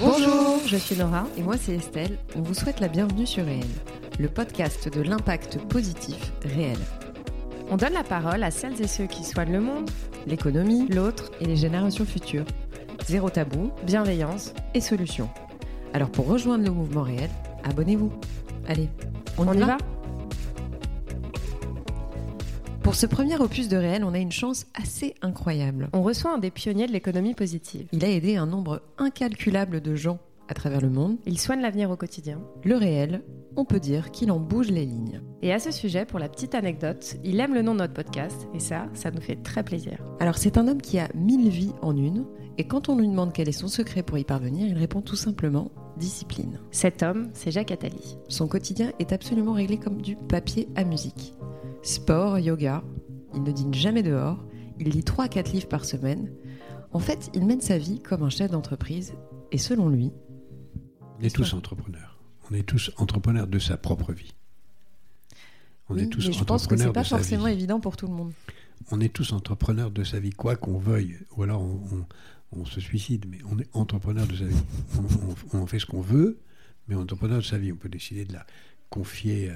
Bonjour, je suis Nora et moi c'est Estelle. On vous souhaite la bienvenue sur Réel, le podcast de l'impact positif réel. On donne la parole à celles et ceux qui soignent le monde, l'économie, l'autre et les générations futures. Zéro tabou, bienveillance et solutions. Alors pour rejoindre le mouvement réel, abonnez-vous. Allez, on, y, va, Pour ce premier opus de réel, on a une chance assez incroyable. On reçoit un des pionniers de l'économie positive. Il a aidé un nombre incalculable de gens à travers le monde. Il soigne l'avenir au quotidien. Le réel, on peut dire qu'il en bouge les lignes. Et à ce sujet, pour la petite anecdote, il aime le nom de notre podcast, et ça, ça nous fait très plaisir. Alors c'est un homme qui a mille vies en une, et quand on lui demande quel est son secret pour y parvenir, il répond tout simplement discipline. Cet homme, c'est Jacques Attali. Son quotidien est absolument réglé comme du papier à musique. Sport, yoga, il ne dîne jamais dehors, il lit 3 à 4 livres par semaine. En fait, il mène sa vie comme un chef d'entreprise, et selon lui, on est tous entrepreneurs. On est tous entrepreneurs de sa propre vie. On est tous mais je pense que c'est pas forcément évident pour tout le monde. On est tous entrepreneurs de sa vie, quoi qu'on veuille. Ou alors on, se suicide, mais on est entrepreneur de sa vie. On, fait ce qu'on veut, mais on est entrepreneur de sa vie. On peut décider de la confier euh,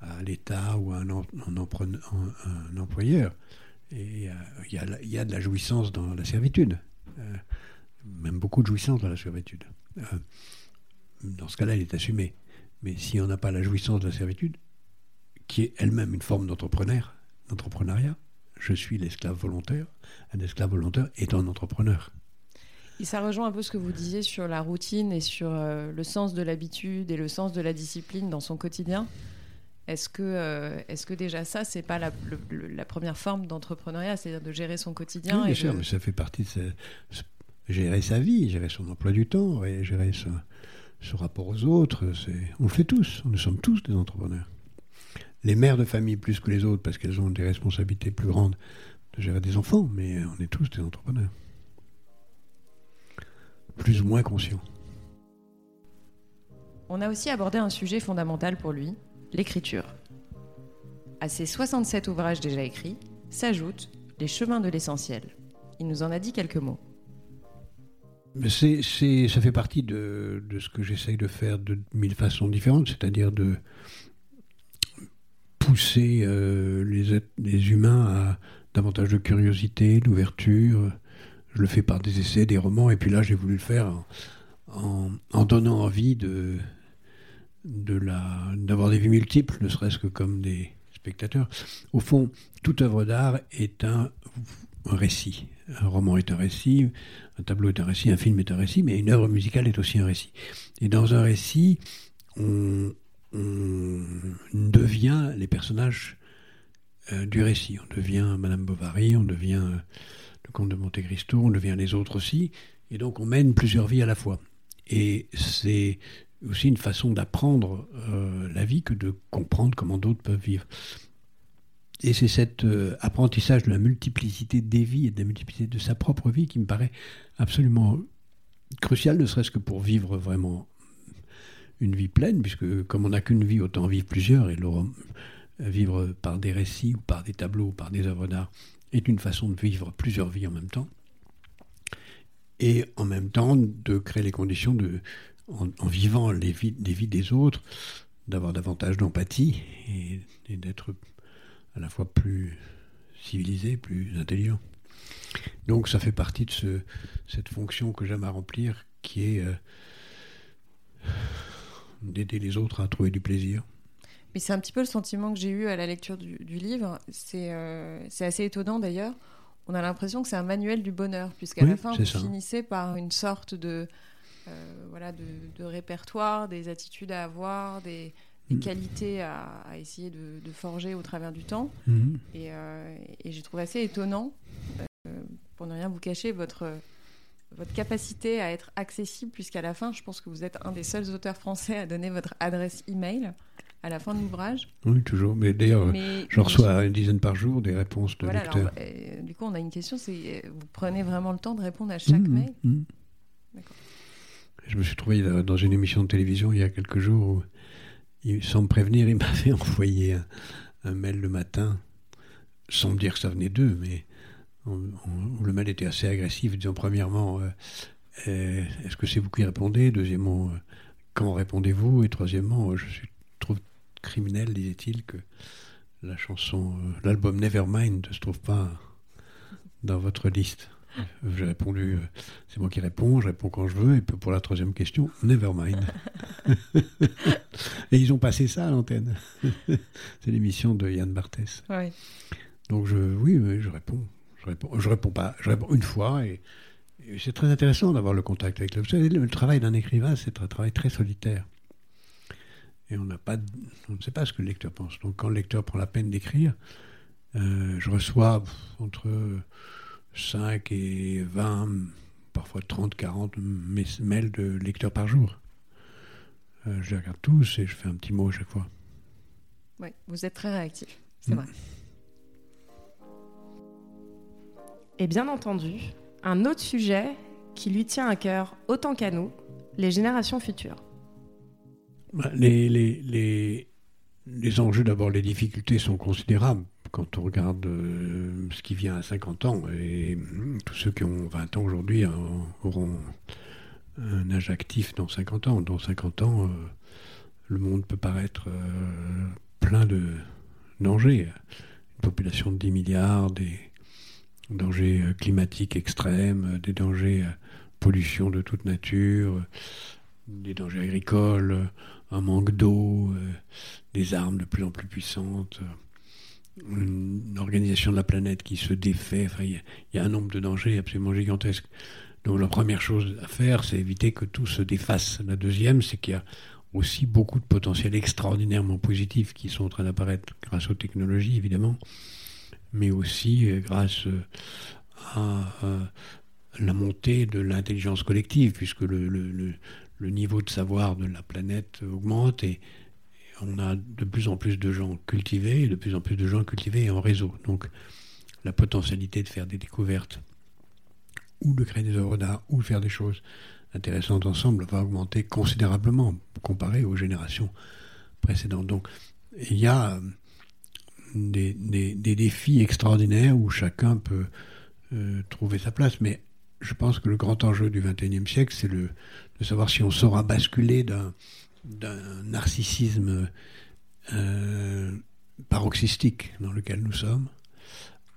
à, l'État ou à un, employeur. Et euh, il y, a de la jouissance dans la servitude. Euh, même beaucoup de jouissance dans la servitude dans ce cas-là, il est assumé. Mais si on n'a pas la jouissance de la servitude, qui est elle-même une forme d'entrepreneur, d'entrepreneuriat, je suis l'esclave volontaire. Un esclave volontaire est un entrepreneur. Et ça rejoint un peu ce que vous disiez sur la routine et sur euh, le sens de l'habitude et le sens de la discipline dans son quotidien. Est-ce que, euh, est que déjà ça, c'est pas la, la, première forme d'entrepreneuriat, c'est-à-dire de gérer son quotidien oui, Bien sûr, mais ça fait partie de gérer sa vie, gérer son emploi du temps, et gérer son, rapport aux autres, on le fait tous, nous sommes tous des entrepreneurs. Les mères de famille plus que les autres parce qu'elles ont des responsabilités plus grandes de gérer des enfants, mais on est tous des entrepreneurs. Plus ou moins conscients. On a aussi abordé un sujet fondamental pour lui, l'écriture. À ses 67 ouvrages déjà écrits s'ajoutent Les chemins de l'essentiel. Il nous en a dit quelques mots. C'est, ça fait partie de, ce que j'essaye de faire de mille façons différentes, c'est-à-dire de pousser euh, les, les, humains à davantage de curiosité, d'ouverture. Je le fais par des essais, des romans, et puis là j'ai voulu le faire en, donnant envie de, d'avoir des vies multiples, ne serait-ce que comme des spectateurs. Au fond, toute œuvre d'art est un un récit. Un roman est un récit, un tableau est un récit, un film est un récit, mais une œuvre musicale est aussi un récit. Et dans un récit, on, devient les personnages euh, du récit. On devient Madame Bovary, on devient euh, le comte de Monte Cristo, on devient les autres aussi. Et donc on mène plusieurs vies à la fois. Et c'est aussi une façon d'apprendre euh, la vie que de comprendre comment d'autres peuvent vivre. Et c'est cet euh, apprentissage de la multiplicité des vies et de la multiplicité de sa propre vie qui me paraît absolument crucial, ne serait-ce que pour vivre vraiment une vie pleine, puisque comme on n'a qu'une vie, autant vivre plusieurs, et vivre par des récits ou par des tableaux ou par des œuvres d'art est une façon de vivre plusieurs vies en même temps. Et en même temps de créer les conditions de, en, vivant les vies, des vies des autres, d'avoir davantage d'empathie et d'être à la fois plus civilisé, plus intelligent. Donc ça fait partie de ce, cette fonction que j'aime à remplir, qui est euh, d'aider les autres à trouver du plaisir. Mais c'est un petit peu le sentiment que j'ai eu à la lecture du, livre. Euh, c'est assez étonnant d'ailleurs. On a l'impression que c'est un manuel du bonheur, puisqu'à la fin, vous finissez par une sorte de, voilà, de, de, répertoire, des attitudes à avoir, des, des mm. qualités à, essayer de, forger au travers du temps. Mm. Euh, et, j'ai trouvé assez étonnant, euh, pour ne rien vous cacher, votre, votre capacité à être accessible, puisqu'à la fin, je pense que vous êtes un des seuls auteurs français à donner votre adresse email à la fin de l'ouvrage. Oui, toujours. Mais d'ailleurs, je reçois une dizaine par jour des réponses de lecteurs. Euh, du coup, on a une question, c'est vous prenez vraiment le temps de répondre à chaque mm, mail D'accord. Je me suis trouvé dans une émission de télévision il y a quelques jours où sans me prévenir, il m'avait envoyé un, mail le matin, sans me dire que ça venait d'eux, mais le mail était assez agressif, disant premièrement, euh, est-ce que c'est vous qui répondez? Deuxièmement, quand répondez-vous? Et troisièmement, je suis trop criminel, disait-il, que la chanson, l'album Nevermind ne se trouve pas dans votre liste. J'ai répondu, euh, c'est moi qui réponds, je réponds quand je veux, et pour la troisième question, never mind. et ils ont passé ça à l'antenne. c'est l'émission de Yann Barthès. Donc je, oui, je réponds. Je réponds, je réponds pas, je réponds une fois, et, c'est très intéressant d'avoir le contact avec le. Savez, le travail d'un écrivain, c'est un travail très solitaire. Et on n'a pas, on ne sait pas ce que le lecteur pense. Donc quand le lecteur prend la peine d'écrire, euh, je reçois entre 5 et 20, parfois 30, 40 mails de lecteurs par jour. Euh, je les regarde tous et je fais un petit mot à chaque fois. Oui, vous êtes très réactif, c'est vrai. Et bien entendu, un autre sujet qui lui tient à cœur autant qu'à nous, les générations futures. Les, les, les, les enjeux, d'abord, les difficultés sont considérables quand on regarde euh, ce qui vient à 50 ans, et tous ceux qui ont 20 ans aujourd'hui auront un âge actif dans 50 ans. Dans 50 ans, euh, le monde peut paraître euh, plein de dangers. Une population de 10 milliards, des dangers climatiques extrêmes, des dangers pollution de toute nature, des dangers agricoles, un manque d'eau, des armes de plus en plus puissantes une organisation de la planète qui se défait. Enfin, il y, a un nombre de dangers absolument gigantesques. Donc la première chose à faire, c'est éviter que tout se défasse. La deuxième, c'est qu'il y a aussi beaucoup de potentiels extraordinairement positifs qui sont en train d'apparaître grâce aux technologies, évidemment, mais aussi euh, grâce euh, à, la montée de l'intelligence collective, puisque le, le, niveau de savoir de la planète augmente et, on a de plus en plus de gens cultivés et de plus en plus de gens cultivés en réseau. Donc la potentialité de faire des découvertes ou de créer des œuvres d'art ou de faire des choses intéressantes ensemble va augmenter considérablement comparé aux générations précédentes. Donc il y a euh, des, défis extraordinaires où chacun peut euh, trouver sa place, mais je pense que le grand enjeu du XXIe siècle, c'est de savoir si on saura basculer d'un d'un narcissisme euh, paroxystique dans lequel nous sommes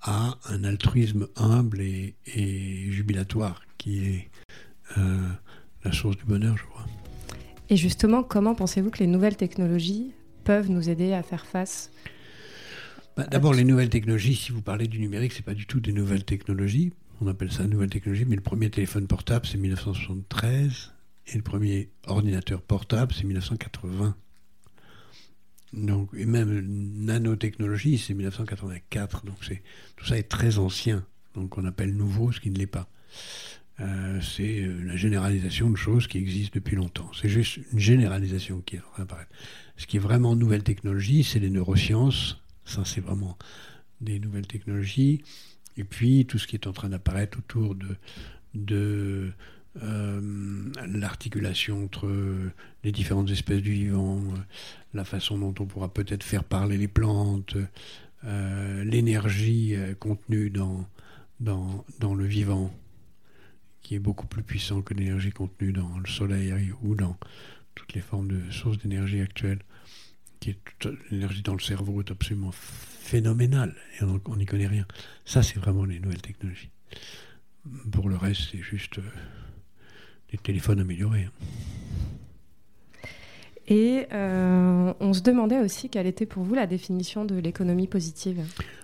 à un altruisme humble et, jubilatoire qui est euh, la source du bonheur, je crois. Et justement, comment pensez-vous que les nouvelles technologies peuvent nous aider à faire face bah, D'abord, les nouvelles technologies, si vous parlez du numérique, c'est pas du tout des nouvelles technologies. On appelle ça nouvelles technologies, mais le premier téléphone portable, c'est 1973. Et le premier ordinateur portable, c'est 1980. Donc, et même nanotechnologie, c'est 1984. Donc, c'est, tout ça est très ancien. Donc, on appelle nouveau ce qui ne l'est pas. Euh, c'est euh, la généralisation de choses qui existent depuis longtemps. C'est juste une généralisation qui est en train d'apparaître. Ce qui est vraiment nouvelle technologie, c'est les neurosciences. Ça, c'est vraiment des nouvelles technologies. Et puis, tout ce qui est en train d'apparaître autour de, de l'articulation entre les différentes espèces du vivant, euh, la façon dont on pourra peut-être faire parler les plantes, euh, l'énergie contenue dans, dans, dans, le vivant, qui est beaucoup plus puissant que l'énergie contenue dans le soleil ou dans toutes les formes de sources d'énergie actuelles, l'énergie dans le cerveau est absolument phénoménale, et on n'y connaît rien. Ça, c'est vraiment les nouvelles technologies. Pour le reste, c'est juste des téléphones améliorés. Et euh, on se demandait aussi quelle était pour vous la définition de l'économie positive.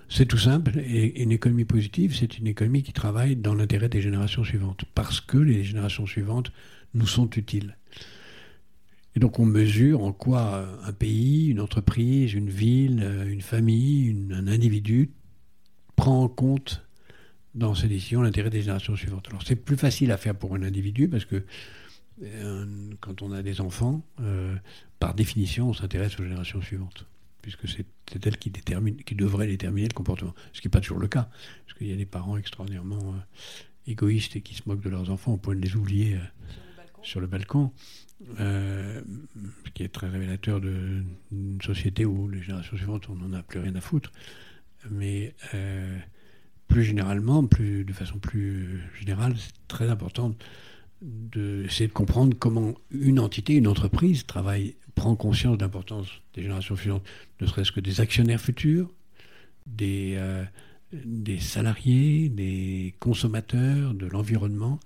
C'est tout simple. Et une économie positive, c'est une économie qui travaille dans l'intérêt des générations suivantes, parce que les générations suivantes nous sont utiles. Et donc on mesure en quoi un pays, une entreprise, une ville, une famille, un individu prend en compte dans ces décisions l'intérêt des générations suivantes. Alors c'est plus facile à faire pour un individu parce que euh, quand on a des enfants, euh, par définition, on s'intéresse aux générations suivantes, puisque c'est elles qui, déterminent, qui devraient déterminer le comportement. Ce qui n'est pas toujours le cas, parce qu'il y a des parents extraordinairement euh, égoïstes et qui se moquent de leurs enfants au point de les oublier sur le balcon. ce qui est très révélateur d'une société où les générations suivantes, on n'en a plus rien à foutre. Mais plus généralement, plus, de façon plus générale, c'est très important d'essayer de, de comprendre comment une entité, une entreprise travaille, prend conscience de l'importance des générations suivantes, ne serait-ce que des actionnaires futurs, des, euh, des salariés, des consommateurs, de l'environnement,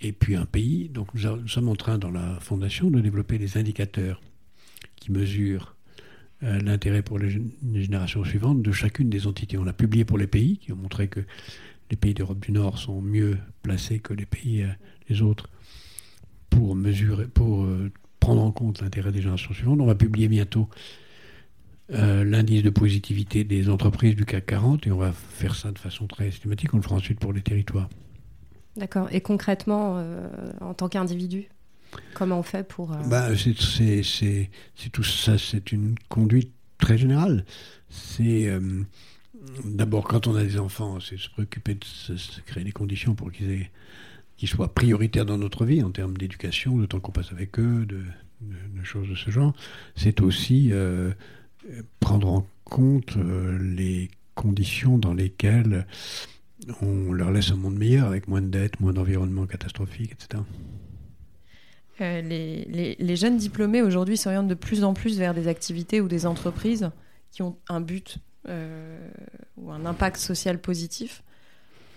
et puis un pays. Donc nous, sommes en train dans la fondation de développer des indicateurs qui mesurent l'intérêt pour les, générations suivantes de chacune des entités. On a publié pour les pays qui ont montré que les pays d'Europe du Nord sont mieux placés que les pays euh, les autres pour mesurer, pour euh, prendre en compte l'intérêt des générations suivantes. On va publier bientôt l'indice de positivité des entreprises du CAC 40 et on va faire ça de façon très systématique. On le fera ensuite pour les territoires. D'accord. Et concrètement, en tant qu'individu Comment on fait pour... Euh, bah, c'est tout ça, c'est une conduite très générale. C'est... Euh, d'abord, quand on a des enfants, c'est se préoccuper de créer les conditions pour qu'ils soient prioritaires dans notre vie en termes d'éducation, de temps qu'on passe avec eux, de, choses de ce genre. C'est aussi euh, prendre en compte les conditions dans lesquelles on leur laisse un monde meilleur, avec moins de dettes, moins d'environnement catastrophique, etc. Euh, les, jeunes diplômés aujourd'hui s'orientent de plus en plus vers des activités ou des entreprises qui ont un but euh, ou un impact social positif.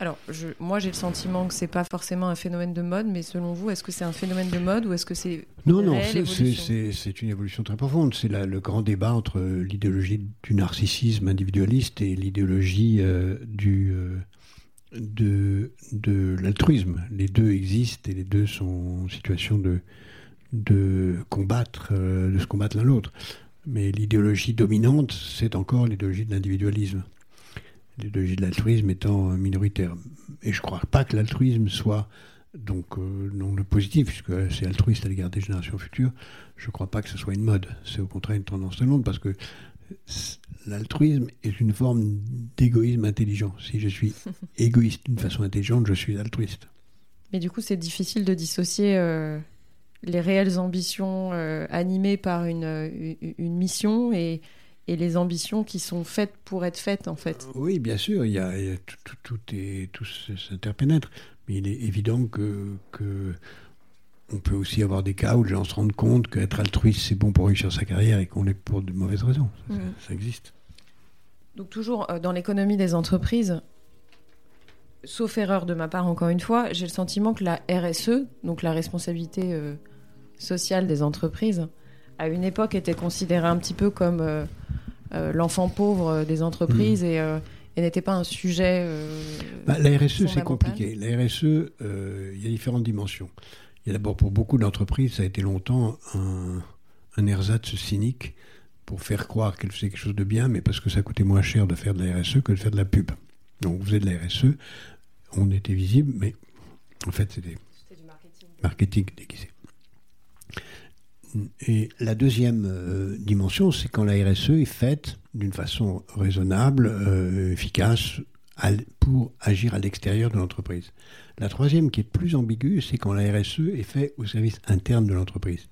Alors, je, moi, j'ai le sentiment que c'est pas forcément un phénomène de mode, mais selon vous, est-ce que c'est un phénomène de mode ou est-ce que c'est non, non, c'est une évolution très profonde. C'est le grand débat entre l'idéologie du narcissisme individualiste et l'idéologie euh, du de, de l'altruisme. Les deux existent et les deux sont en situation de, de combattre, euh, de se combattre l'un l'autre. Mais l'idéologie dominante, c'est encore l'idéologie de l'individualisme. L'idéologie de l'altruisme étant minoritaire. Et je ne crois pas que l'altruisme soit donc euh, non le positif, puisque c'est altruiste à l'égard des générations futures. Je ne crois pas que ce soit une mode. C'est au contraire une tendance de monde, parce que l'altruisme est une forme d'égoïsme intelligent. Si je suis égoïste d'une façon intelligente, je suis altruiste. Mais du coup, c'est difficile de dissocier euh, les réelles ambitions euh, animées par une, euh, une mission et, et, les ambitions qui sont faites pour être faites, en fait. Oui, bien sûr, il y a, tout, tout, est, tout s'interpénètre. Mais il est évident que, que on peut aussi avoir des cas où les gens se rendent compte qu'être altruiste, c'est bon pour réussir sa carrière et qu'on est pour de mauvaises raisons. Ça, mm. existe. Donc toujours euh, dans l'économie des entreprises, sauf erreur de ma part encore une fois, j'ai le sentiment que la RSE, donc la responsabilité euh, sociale des entreprises, à une époque était considérée un petit peu comme euh, l'enfant pauvre des entreprises mm. et, n'était pas un sujet. Bah, la RSE, c'est compliqué. La RSE, il y a différentes dimensions. D'abord pour beaucoup d'entreprises, ça a été longtemps un, un ersatz cynique pour faire croire qu'elles faisaient quelque chose de bien, mais parce que ça coûtait moins cher de faire de la RSE que de faire de la pub. Donc vous faisait de la RSE, on était visible, mais en fait c'était du marketing. marketing déguisé. Et la deuxième euh, dimension, c'est quand la RSE est faite d'une façon raisonnable, euh, efficace, pour agir à l'extérieur de l'entreprise. La troisième, qui est plus ambiguë, c'est quand la RSE est faite au service interne de l'entreprise.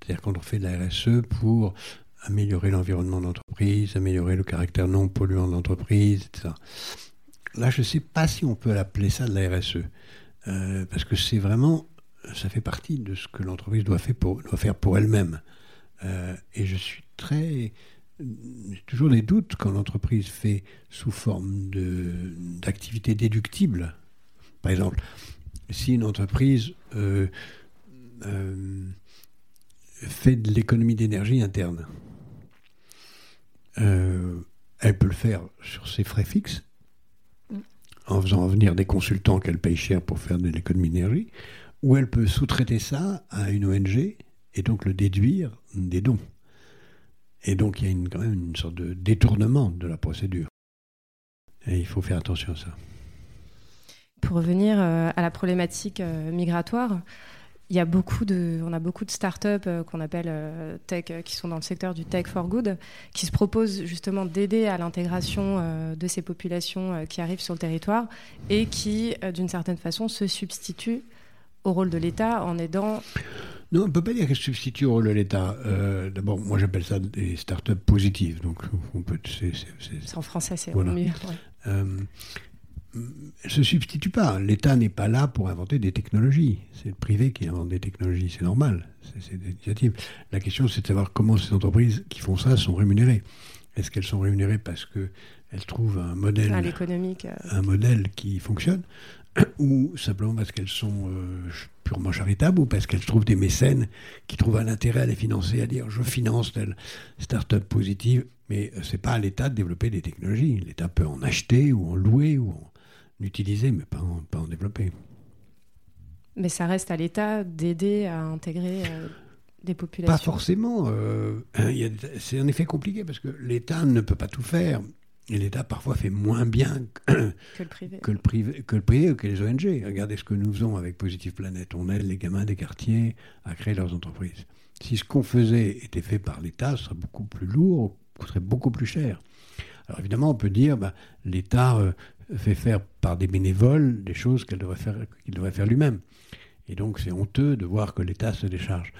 C'est-à-dire quand on fait de la RSE pour améliorer l'environnement d'entreprise, améliorer le caractère non polluant de l'entreprise, etc. Là, je ne sais pas si on peut appeler ça de la RSE, euh, parce que c'est vraiment, ça fait partie de ce que l'entreprise doit, faire pour elle-même. Euh, et je suis très, j'ai toujours des doutes quand l'entreprise fait sous forme d'activité déductible par exemple, si une entreprise euh, euh, fait de l'économie d'énergie interne, euh, elle peut le faire sur ses frais fixes, en faisant venir des consultants qu'elle paye cher pour faire de l'économie d'énergie, ou elle peut sous-traiter ça à une ONG et donc le déduire des dons. Et donc il y a une, quand même une sorte de détournement de la procédure. Et il faut faire attention à ça. Pour revenir euh, à la problématique euh, migratoire, il y a beaucoup de, on a beaucoup de startups euh, qu'on appelle tech, qui sont dans le secteur du tech for good, qui se proposent justement d'aider à l'intégration de ces populations qui arrivent sur le territoire et qui, d'une certaine façon, se substituent au rôle de l'État en aidant. Non, on ne peut pas dire qu'elle substitue au rôle de l'État. D'abord, moi j'appelle ça des startups positives. Donc, on peut. C'est en français, c'est mieux. elle se substitue pas. L'État n'est pas là pour inventer des technologies. C'est le privé qui invente des technologies. C'est normal. C'est des initiatives. La question, c'est de savoir comment ces entreprises qui font ça sont rémunérées. Est-ce qu'elles sont rémunérées parce qu'elles trouvent un modèle, euh. un modèle qui fonctionne, ou simplement parce qu'elles sont euh, purement charitables, ou parce qu'elles trouvent des mécènes qui trouvent un intérêt à les financer, à dire je finance telle start-up positive. Mais c'est pas à l'État de développer des technologies. L'État peut en acheter ou en louer ou en l'utiliser, mais pas en, pas en développer. Mais ça reste à l'État d'aider à intégrer euh, des populations. Pas forcément. Euh, hein, c'est en effet compliqué parce que l'État ne peut pas tout faire. Et l'État parfois fait moins bien que, le privé. que le privé, que le privé ou que les ONG. Regardez ce que nous faisons avec Positive Planète. On aide les gamins des quartiers à créer leurs entreprises. Si ce qu'on faisait était fait par l'État, ce serait beaucoup plus lourd, coûterait beaucoup plus cher. Alors évidemment, on peut dire, bah, l'État euh, fait faire par des bénévoles des choses qu'il devrait faire, qu'il devrait faire lui-même. Et donc c'est honteux de voir que l'État se décharge.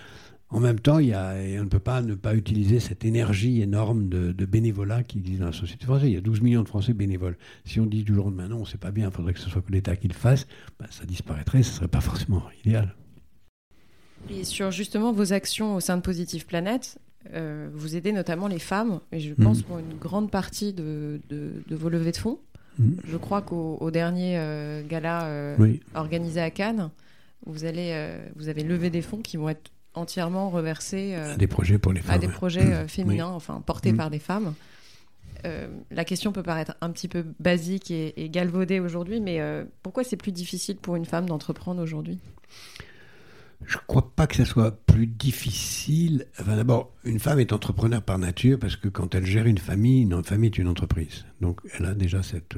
En même temps, il y a, on ne peut pas ne pas utiliser cette énergie énorme de, bénévolat qui existe dans la société française. Il y a 12 millions de Français bénévoles. Si on dit du jour au lendemain, non, c'est pas bien, il faudrait que ce soit que l'État qui le fasse, bah, ça disparaîtrait, ce ne serait pas forcément idéal. Et sur justement vos actions au sein de Positive Planète, euh, vous aidez notamment les femmes, et je pense mmh. pour une grande partie de, de vos levées de fonds. Je crois qu'au dernier euh, gala euh, organisé à Cannes, vous, allez, vous avez levé des fonds qui vont être entièrement reversés à des projets pour les femmes. À des projets féminins, enfin portés par des femmes. la question peut paraître un petit peu basique et, et galvaudée aujourd'hui, mais pourquoi c'est plus difficile pour une femme d'entreprendre aujourd'hui? Je ne crois pas que ça soit plus difficile. Enfin, d'abord, une femme est entrepreneur par nature parce que quand elle gère une famille, une famille est une entreprise. Donc, elle a déjà cette.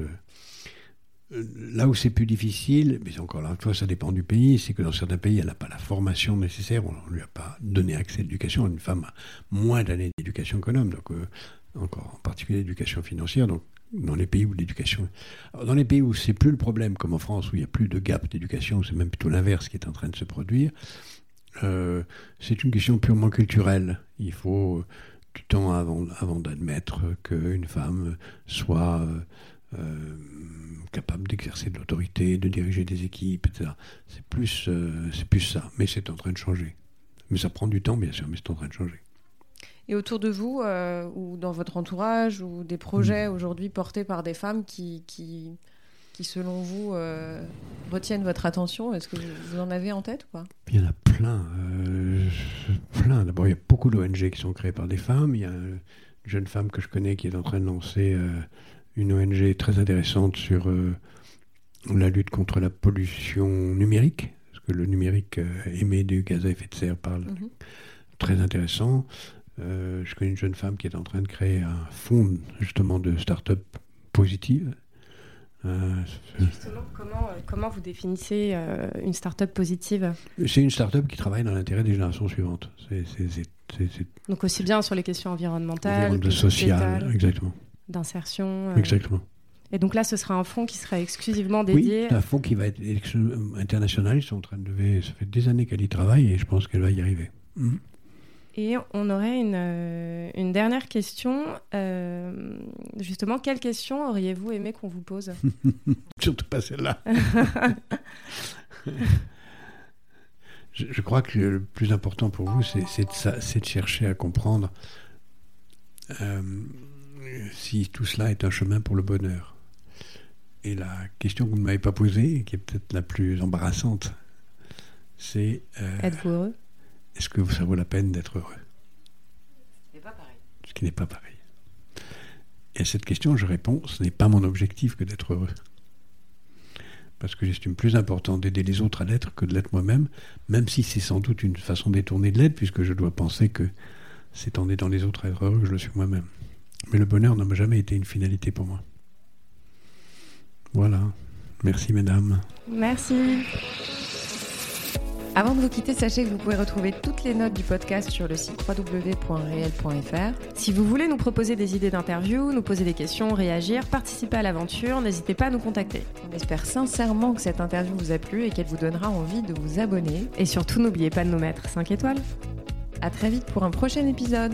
Euh, là où c'est plus difficile, mais encore là, fois, ça dépend du pays, c'est que dans certains pays, elle n'a pas la formation nécessaire, on ne lui a pas donné accès à l'éducation. Une femme a moins d'années d'éducation qu'un homme, donc euh, encore en particulier l'éducation financière. Donc, dans les pays où l'éducation. Dans les pays où c'est plus le problème, comme en France, où il n'y a plus de gap d'éducation, c'est même plutôt l'inverse qui est en train de se produire, euh, c'est une question purement culturelle. Il faut du temps avant, avant d'admettre qu'une femme soit capable d'exercer de l'autorité, de diriger des équipes, etc. C'est plus, c'est plus ça, mais c'est en train de changer. Mais ça prend du temps, bien sûr, mais c'est en train de changer. Et autour de vous, euh, ou dans votre entourage, ou des projets mm. aujourd'hui portés par des femmes qui, qui, qui selon vous, euh, retiennent votre attention? Est-ce que vous en avez en tête ou pas? Il y en a plein. Euh, plein. D'abord, il y a beaucoup d'ONG qui sont créées par des femmes. Il y a une jeune femme que je connais qui est en train de lancer une ONG très intéressante sur la lutte contre la pollution numérique. Parce que le numérique émet du gaz à effet de serre par mm-hmm. Très intéressant. Euh, je connais une jeune femme qui est en train de créer un fonds justement de start-up positive. Euh, justement, comment, euh, comment, vous définissez une start-up positive? C'est une start-up qui travaille dans l'intérêt des générations suivantes. Donc aussi bien sur les questions environnementales, de sociales, exactement. D'insertion. Exactement. Et donc là, ce sera un fonds qui sera exclusivement dédié. Oui, un fonds qui va être international. Ils sont en train de lever. Ça fait des années qu'elle y travaille et je pense qu'elle va y arriver. Mhm. Et on aurait une, euh, une dernière question. Euh, justement, quelle question auriez-vous aimé qu'on vous pose Surtout pas celle-là. je, crois que le plus important pour vous, c'est de, de, chercher à comprendre euh, si tout cela est un chemin pour le bonheur. Et la question que vous ne m'avez pas posée, qui est peut-être la plus embarrassante, c'est... Êtes-vous heureux? est-ce que ça vaut la peine d'être heureux? Ce n'est pas pareil. Ce qui n'est pas pareil. Et à cette question, je réponds, ce n'est pas mon objectif que d'être heureux. Parce que j'estime plus important d'aider les autres à l'être que de l'être moi-même, même si c'est sans doute une façon détournée de l'être, puisque je dois penser que c'est en aidant les autres à être heureux que je le suis moi-même. Mais le bonheur n'a jamais été une finalité pour moi. Voilà. Merci, mesdames. Merci. Avant de vous quitter, sachez que vous pouvez retrouver toutes les notes du podcast sur le site www.réel.fr. Si vous voulez nous proposer des idées d'interview, nous poser des questions, réagir, participer à l'aventure, n'hésitez pas à nous contacter. On espère sincèrement que cette interview vous a plu et qu'elle vous donnera envie de vous abonner. Et surtout, n'oubliez pas de nous mettre 5 étoiles. À très vite pour un prochain épisode.